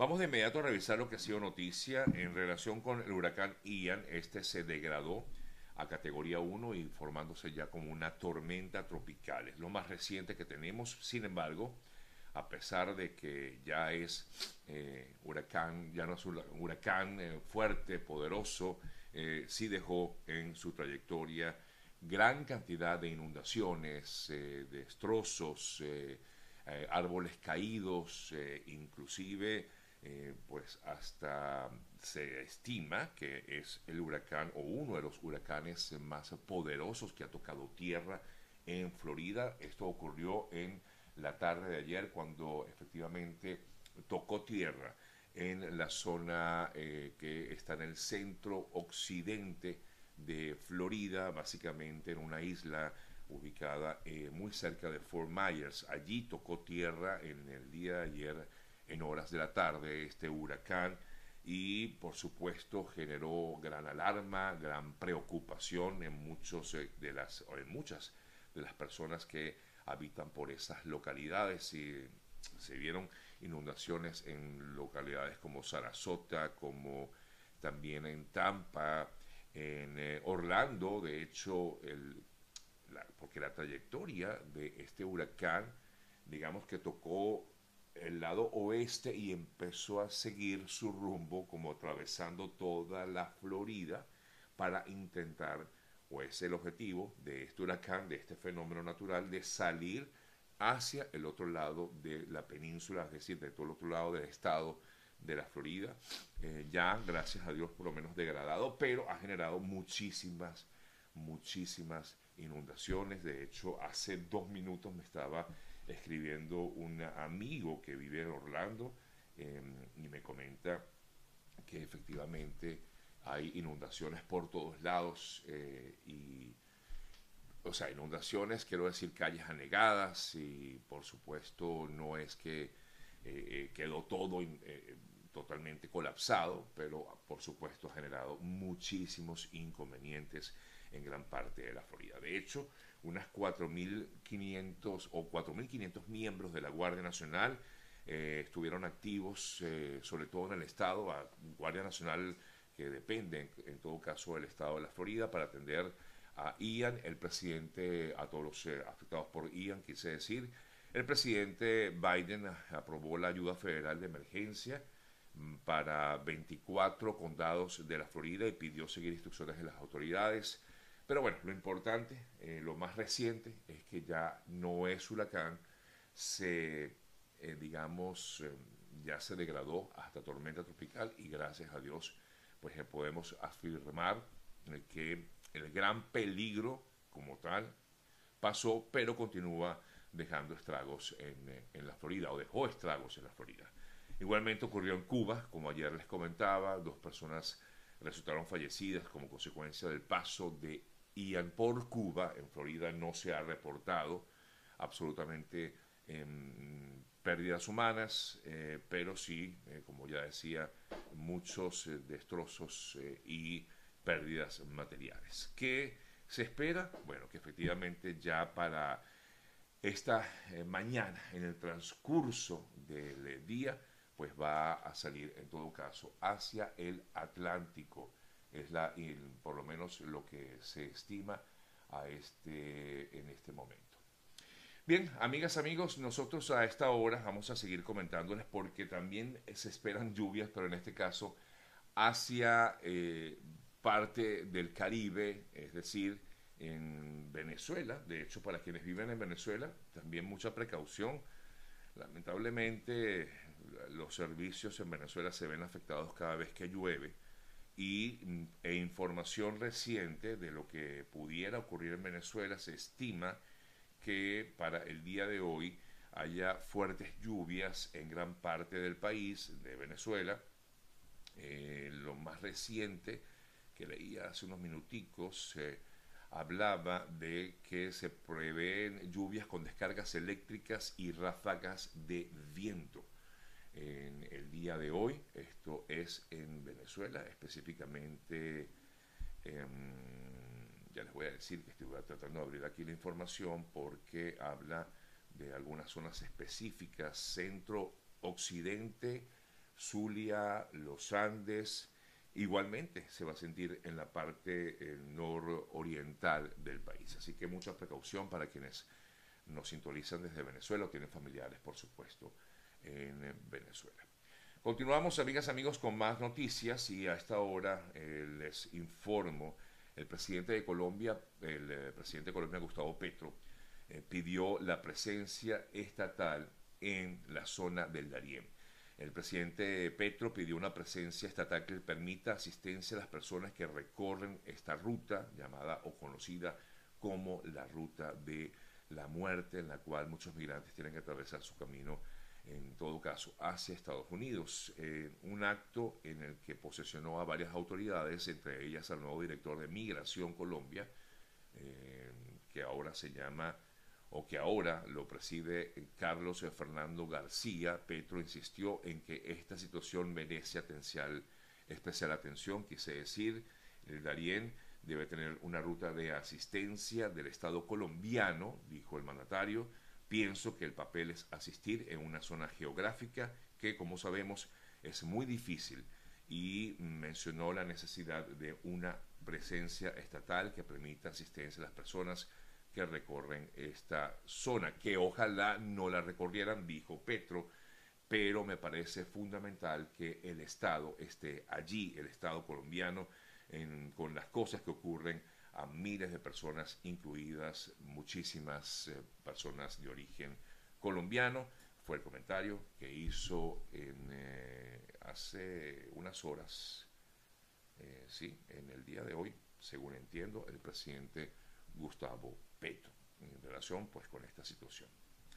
Vamos de inmediato a revisar lo que ha sido noticia en relación con el huracán Ian. Este se degradó a categoría 1 y formándose ya como una tormenta tropical. Es lo más reciente que tenemos. Sin embargo, a pesar de que ya es eh, huracán, ya no es un huracán eh, fuerte, poderoso, eh, sí dejó en su trayectoria gran cantidad de inundaciones, destrozos, árboles caídos, inclusive eh, pues hasta se estima que es el huracán o uno de los huracanes más poderosos que ha tocado tierra en Florida. Esto ocurrió en la tarde de ayer cuando efectivamente tocó tierra en la zona eh, que está en el centro occidente de Florida, básicamente en una isla ubicada eh, muy cerca de Fort Myers. Allí tocó tierra en el día de ayer en horas de la tarde este huracán y por supuesto generó gran alarma, gran preocupación en muchos eh, de las en muchas de las personas que habitan por esas localidades y se vieron inundaciones en localidades como Sarasota, como también en Tampa, en eh, Orlando, de hecho, el, porque la trayectoria de este huracán, digamos que tocó el lado oeste y empezó a seguir su rumbo como atravesando toda la Florida para intentar, o es el objetivo de este huracán, de este fenómeno natural, de salir hacia el otro lado de la península, es decir, de todo el otro lado del estado de la Florida, eh, ya gracias a Dios por lo menos degradado, pero ha generado muchísimas, muchísimas inundaciones. De hecho, hace dos minutos me estaba escribiendo un amigo que vive en Orlando em, y me comenta que efectivamente hay inundaciones por todos lados eh, y o sea, inundaciones, quiero decir calles anegadas y por supuesto no es que eh, eh, quedó todo totalmente colapsado, pero por supuesto ha generado muchísimos inconvenientes en gran parte de la Florida. De hecho, unas 4.500 o 4.500 miembros de la Guardia Nacional eh, estuvieron activos, eh, sobre todo en el estado, a Guardia Nacional que depende en, todo caso del estado de la Florida para atender a Ian, el presidente, a todos los eh, afectados por Ian, quise decir. El presidente Biden aprobó la ayuda federal de emergencia mm, para 24 condados de la Florida y pidió seguir instrucciones de las autoridades. Pero bueno, lo importante, eh, lo más reciente, es que ya no es huracán, se, eh, digamos, eh, ya se degradó hasta tormenta tropical y gracias a Dios, pues podemos afirmar que el gran peligro como tal pasó, pero continúa dejando estragos en, en, la Florida, o dejó estragos en la Florida. Igualmente ocurrió en Cuba, como ayer les comentaba, dos personas resultaron fallecidas como consecuencia del paso de Ian por Cuba, en Florida no se ha reportado absolutamente em, pérdidas humanas, eh, pero sí, eh, como ya decía, muchos eh, destrozos y pérdidas materiales. ¿Qué se espera? Bueno, que efectivamente ya para esta mañana, en el transcurso del día, pues va a salir en todo caso hacia el Atlántico es la, por lo menos lo que se estima a este, en este momento. Bien, amigas, amigos, nosotros a esta hora vamos a seguir comentándoles porque también se esperan lluvias, pero en este caso hacia eh, parte del Caribe, es decir, en Venezuela. De hecho, para quienes viven en Venezuela, también mucha precaución. Lamentablemente, los servicios en Venezuela se ven afectados cada vez que llueve y, mm, e información reciente de lo que pudiera ocurrir en Venezuela, se estima que para el día de hoy haya fuertes lluvias en gran parte del país de Venezuela. Eh, lo más reciente que leía hace unos minuticos hablaba de que se prevén lluvias con descargas eléctricas y ráfagas de viento en el día de hoy. Esto es en Venezuela, específicamente, ya les voy a decir que estoy tratando de abrir aquí la información porque habla de algunas zonas específicas, centro, occidente, Zulia, los Andes, igualmente se va a sentir en la parte eh, nororiental del país. Así que mucha precaución para quienes nos sintonizan desde Venezuela o tienen familiares, por supuesto, en Venezuela. Continuamos, amigas amigos, con más noticias y a esta hora eh, les informo, el presidente de Colombia, el eh, presidente de Colombia, Gustavo Petro, eh, pidió la presencia estatal en la zona del Darién. El presidente Petro pidió una presencia estatal que permita asistencia a las personas que recorren esta ruta llamada o conocida como la ruta de la muerte, en la cual muchos migrantes tienen que atravesar su camino en todo caso, hacia Estados Unidos. un acto en el que posesionó a varias autoridades, entre ellas al nuevo director de Migración Colombia, eh, que ahora se llama, o que ahora lo preside Carlos Fernando García. Petro insistió en que esta situación merece atención, especial atención, quise decir, el Darién debe tener una ruta de asistencia del Estado colombiano, dijo el mandatario, Pienso que el papel es asistir en una zona geográfica que, como sabemos, es muy difícil y mencionó la necesidad de una presencia estatal que permita asistencia a las personas que recorren esta zona, que ojalá no la recorrieran, dijo Petro, pero me parece fundamental que el Estado esté allí, el Estado colombiano, con las cosas que ocurren a miles de personas, incluidas muchísimas eh, personas de origen colombiano. Fue el comentario que hizo en, eh, hace unas horas, eh, sí, en el día de hoy, según entiendo, el presidente Gustavo Petro, en relación pues con esta situación.